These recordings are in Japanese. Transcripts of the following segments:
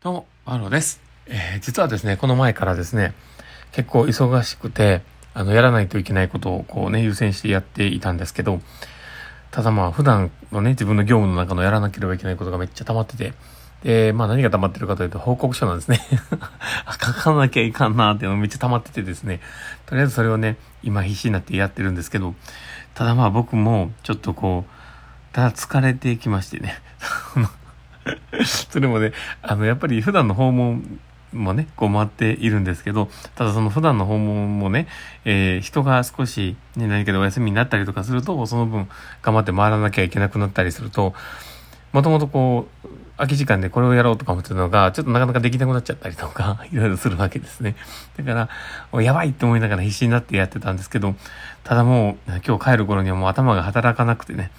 どうも、マロです。えー実はですね、この前からですね、結構忙しくて、あの、やらないといけないことをこうね、優先してやっていたんですけど、ただまあ、普段のね、自分の業務の中のやらなければいけないことがめっちゃ溜まってて、で、まあ何が溜まってるかというと報告書なんですね。書かなきゃいかんなーっていうのめっちゃ溜まっててですね、とりあえずそれをね、今必死になってやってるんですけど、ただまあ僕もちょっとこう、ただ疲れてきましてね、それもね、あの、やっぱり普段の訪問もね、こう回っているんですけど、ただその普段の訪問もね、えー人が少し、ね、何かでお休みになったりとかすると、その分頑張って回らなきゃいけなくなったりすると、もともとこう、空き時間でこれをやろうとか思ってたのが、ちょっとなかなかできなくなっちゃったりとか、いろいろするわけですね。だから、やばいって思いながら必死になってやってたんですけど、ただもう、今日帰る頃にはもう頭が働かなくてね、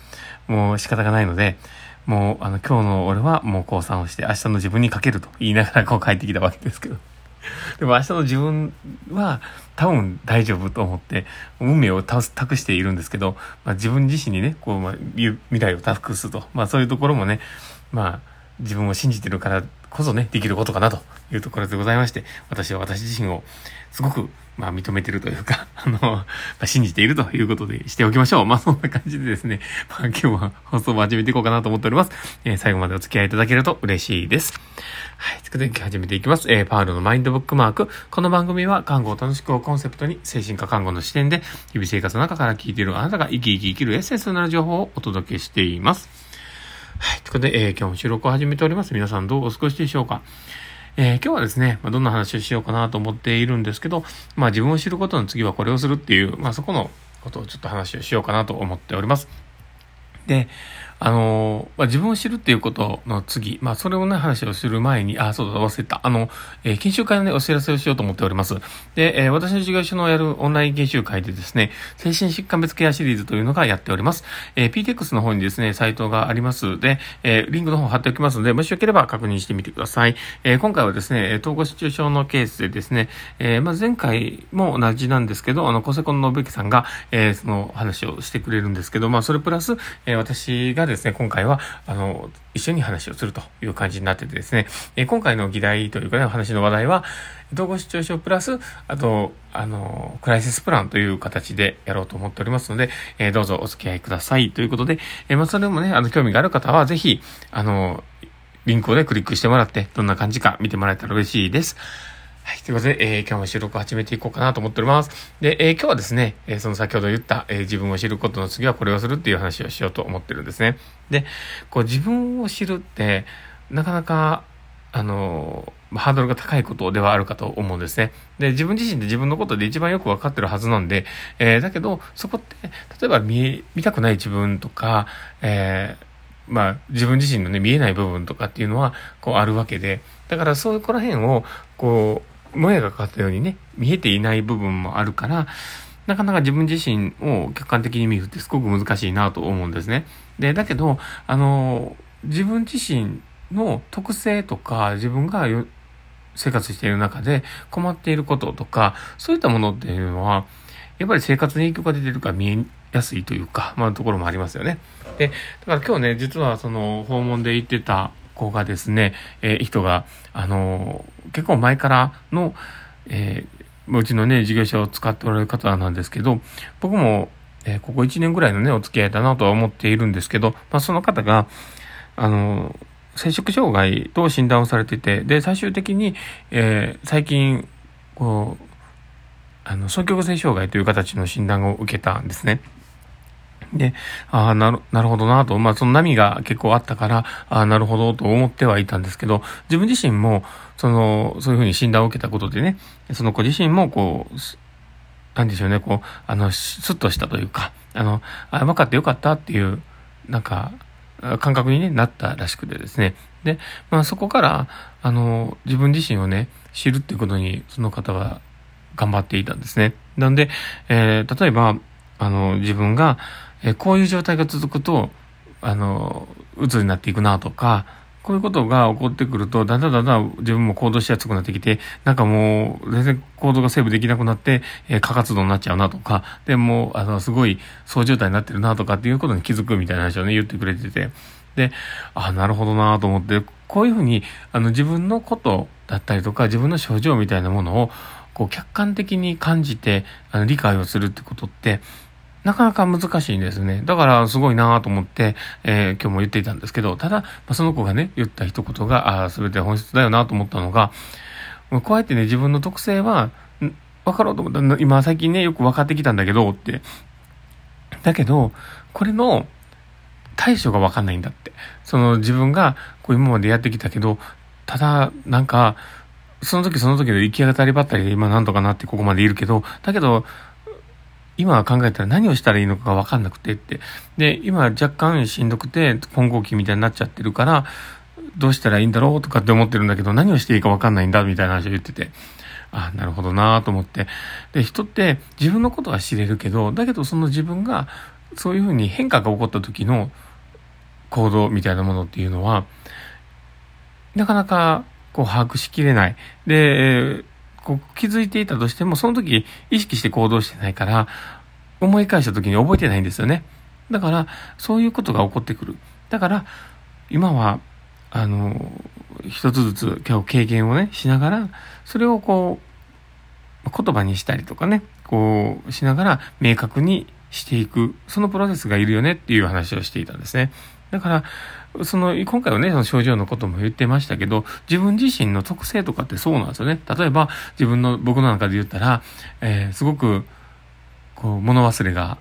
もう仕方がないので、もう、あの、今日の俺はもう降参をして、明日の自分にかけると言いながらこう帰ってきたわけですけど。でも明日の自分は多分大丈夫と思って、運命を託しているんですけど、まあ、自分自身にね、こう、まあ、未未来を託すと。まあそういうところもね、まあ自分を信じてるからこそね、できることかなというところでございまして、私は私自身をすごく、まあ認めてるというか、あの、まあ、信じているということでしておきましょう。まあそんな感じでですね、まあ今日は放送を始めていこうかなと思っております。えー最後までお付き合いいただけると嬉しいです。はい。ということで、始めていきます。えー、パウロのマインドブックマーク。この番組は、看護を楽しくをコンセプトに、精神科看護の視点で、日々生活の中から聞いているあなたが生き生き生きるエッセンスになる情報をお届けしています。はい。ということで、えー今日も収録を始めております。皆さんどうお過ごしでしょうかえー今日はですね、まあ、どんな話をしようかなと思っているんですけど、まあ自分を知ることの次はこれをするっていう、まあそこのことをちょっと話をしようかなと思っております。で、あのまあ、自分を知るっていうことの次、まあ、それをね、話をする前に、あ、そうだ、忘れた。あの、えー研修会のね、お知らせをしようと思っております。で、えー私の授業所のやるオンライン研修会でですね、精神疾患別ケアシリーズというのがやっております。えー PTX の方にですね、サイトがありますで、えーリンクの方貼っておきますので、もしよければ確認してみてください。えー今回はですね、統合失調症のケースでですね、えーまあ、前回も同じなんですけど、あの、小瀬古の信之さんが、えーその話をしてくれるんですけど、まあ、それプラス、えー私がですね、今回は、あの、一緒に話をするという感じになっててですね、え今回の議題というかね、話の話題は、統合失調症プラス、あと、あの、クライシスプランという形でやろうと思っておりますので、えどうぞお付き合いください。ということで、えまあ、それもね、あの、興味がある方は、ぜひ、あの、リンクをね、クリックしてもらって、どんな感じか見てもらえたら嬉しいです。はい。ということで、えー今日も収録を始めていこうかなと思っております。で、えー今日はですね、えーその先ほど言った、えー自分を知ることの次はこれをするっていう話をしようと思ってるんですね。で、こう自分を知るって、なかなか、あのハードルが高いことではあるかと思うんですね。で、自分自身で自分のことで一番よくわかってるはずなんで、えーだけど、そこって、例えば見、見たくない自分とか、えーまあ、自分自身のね、見えない部分とかっていうのは、こうあるわけで、だからそういうこら辺を、こう、もやがかかったようにね、見えていない部分もあるから、なかなか自分自身を客観的に見るってすごく難しいなと思うんですね。で、だけど、あの、自分自身の特性とか、自分が生活している中で困っていることとか、そういったものっていうのは、やっぱり生活に影響が出てるから見えやすいというか、まあ、ところもありますよね。で、だから今日ね、実はその訪問で行ってた子がですね、えー人が、あのー結構前からの、えーうちのね、事業者を使っておられる方なんですけど、僕も、えーここ1年ぐらいのね、お付き合いだなとは思っているんですけど、まあ、その方が、あの摂食障害と診断をされてて、で、最終的に、えー最近、こう、あの、双極性障害という形の診断を受けたんですね。で、ああ、なる、なるほどなと、まあその波が結構あったから、ああ、なるほどと思ってはいたんですけど、自分自身も、その、そういうふうに診断を受けたことでね、その子自身もこう、なんでしょうね、こう、あの、スッとしたというか、あの、あ、分かってよかったっていう、なんか、感覚に、ね、なったらしくてですね。で、まあそこから、あの、自分自身をね、知るっていうことに、その方は頑張っていたんですね。なんで、えー例えば、あの、自分が、えこういう状態が続くと、あの、鬱になっていくなとか、こういうことが起こってくると、だんだんだんだん自分も行動しやすくなってきて、なんかもう、全然行動がセーブできなくなって、えー過活動になっちゃうなとか、でもう、あの、すごい、そう状態になってるなとかっていうことに気づくみたいな話をね、言ってくれてて、で、あ、なるほどなと思って、こういうふうに、あの、自分のことだったりとか、自分の症状みたいなものを、こう、客観的に感じて、あの、理解をするってことって、なかなか難しいんですね。だからすごいなと思って、えー、今日も言っていたんですけど、ただ、まあ、その子がね、言った一言が、ああ、全て本質だよなと思ったのが、こうやってね、自分の特性は、分かろうと思った。今最近ね、よく分かってきたんだけど、って。だけど、これの対処が分かんないんだって。その自分がこう今までやってきたけど、ただ、なんか、その時その時で行き当たりばったりで今なんとかなってここまでいるけど、だけど、今考えたら何をしたらいいのかが分かんなくてって。で、今若干しんどくて、混合期みたいになっちゃってるから、どうしたらいいんだろうとかって思ってるんだけど、何をしていいか分かんないんだみたいな話を言ってて。あなるほどなと思って。で、人って自分のことは知れるけど、だけどその自分がそういうふうに変化が起こった時の行動みたいなものっていうのは、なかなかこう把握しきれない。で、こう気づいていたとしても、その時意識して行動してないから、思い返した時に覚えてないんですよね。だから、そういうことが起こってくる。だから、今は、あの、一つずつ今日経験をね、しながら、それをこう、言葉にしたりとかね、こうしながら明確にしていく、そのプロセスがいるよねっていう話をしていたんですね。だから、その、今回はね、その症状のことも言ってましたけど、自分自身の特性とかってそうなんですよね。例えば、自分の、僕の中で言ったら、えー、すごく、こう、物忘れが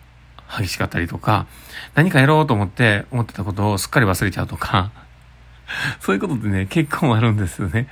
激しかったりとか、何かやろうと思って思ってたことをすっかり忘れちゃうとか、そういうことってね、結構あるんですよね。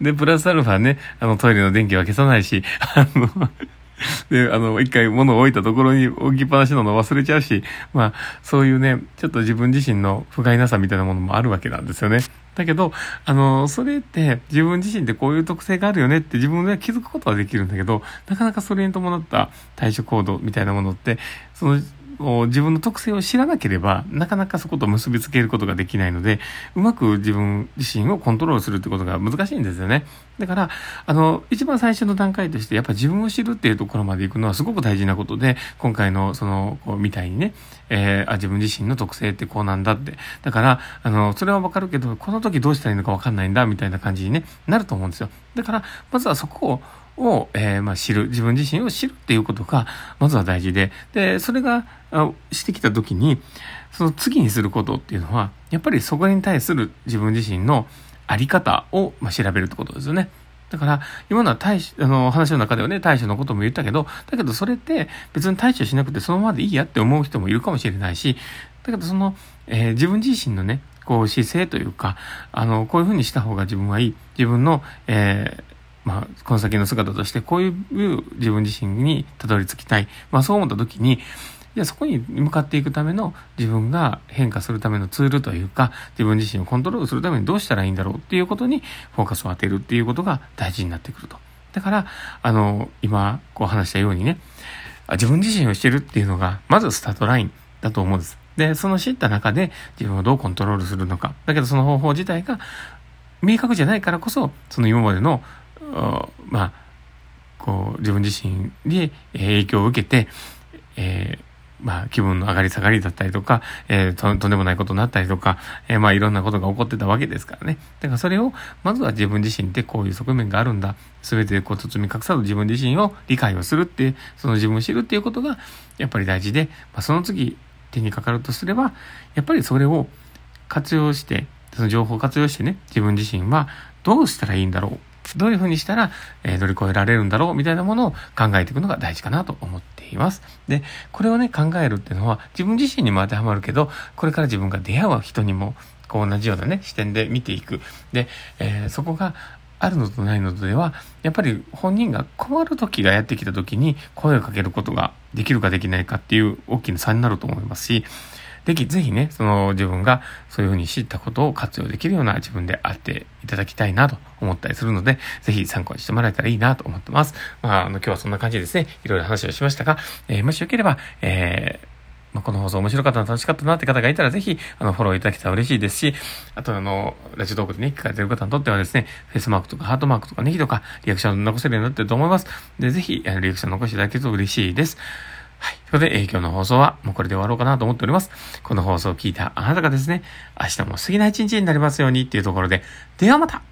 で、プラスアルファね、あのトイレの電気は消さないし、あの で、あの、一回物を置いたところに置きっぱなしなの忘れちゃうし、まあ、そういうね、ちょっと自分自身の不甲斐なさみたいなものもあるわけなんですよね。だけど、あの、それって自分自身ってこういう特性があるよねって自分で気づくことはできるんだけど、なかなかそれに伴った対処行動みたいなものって、そのを自分の特性を知らなければ、なかなかそこと結びつけることができないので、うまく自分自身をコントロールするってことが難しいんですよね。だから、あの、一番最初の段階として、やっぱ自分を知るっていうところまで行くのはすごく大事なことで、今回の、その、こう、みたいにね、えー、あ、自分自身の特性ってこうなんだって。だから、あの、それはわかるけど、この時どうしたらいいのかわかんないんだ、みたいな感じにね、なると思うんですよ。だから、まずはそこを、を、えー、まあ、知る、自分自身を知るっていうことが、まずは大事で、で、それが、してきた時に、その次にすることっていうのは、やっぱりそこに対する自分自身のあり方を、まあ、調べるってことですよね。だから、今のは対処、あの、話の中ではね、対処のことも言ったけど、だけどそれって別に対処しなくてそのままでいいやって思う人もいるかもしれないし、だけどその、えー、自分自身のね、こう姿勢というか、あの、こういうふうにした方が自分はいい。自分の、えー、まあ、この先の姿として、こういう自分自身にたどり着きたい。まあ、そう思った時に、じゃあそこに向かっていくための自分が変化するためのツールというか、自分自身をコントロールするためにどうしたらいいんだろうっていうことにフォーカスを当てるっていうことが大事になってくると。だから、あの、今、こう話したようにね、自分自身をしてるっていうのが、まずスタートラインだと思うんです。で、その知った中で自分をどうコントロールするのか。だけどその方法自体が明確じゃないからこそ、その今までのまあ、こう、自分自身に影響を受けて、えー、まあ、気分の上がり下がりだったりとか、えー、と、とんでもないことになったりとか、えー、まあ、いろんなことが起こってたわけですからね。だからそれを、まずは自分自身ってこういう側面があるんだ。すべてこう包み隠さず自分自身を理解をするって、その自分を知るっていうことが、やっぱり大事で、まあ、その次、手にかかるとすれば、やっぱりそれを活用して、その情報を活用してね、自分自身はどうしたらいいんだろうどういうふうにしたら、え、乗り越えられるんだろうみたいなものを考えていくのが大事かなと思っています。で、これをね、考えるっていうのは自分自身にも当てはまるけど、これから自分が出会う人にも、こう同じようなね、視点で見ていく。で、えー、そこがあるのとないのとでは、やっぱり本人が困る時がやってきた時に声をかけることができるかできないかっていう大きな差になると思いますし、でき、ぜひね、その自分がそういうふうに知ったことを活用できるような自分であっていただきたいなと思ったりするので、ぜひ参考にしてもらえたらいいなと思ってます。まあ、あの、今日はそんな感じですね、いろいろ話をしましたが、えー、もしよければ、えーま、この放送面白かったな、楽しかったなって方がいたら、ぜひ、あの、フォローいただけたら嬉しいですし、あと、あの、ラジオトークでね、聞かれてる方にとってはですね、フェイスマークとかハートマークとかネギとか、リアクションを残せるようになってると思います。で、ぜひ、リアクション残していただけると嬉しいです。はい。ということで、えー、今日の放送はもうこれで終わろうかなと思っております。この放送を聞いたあなたがですね、明日も素敵な一日になりますようにっていうところで、ではまた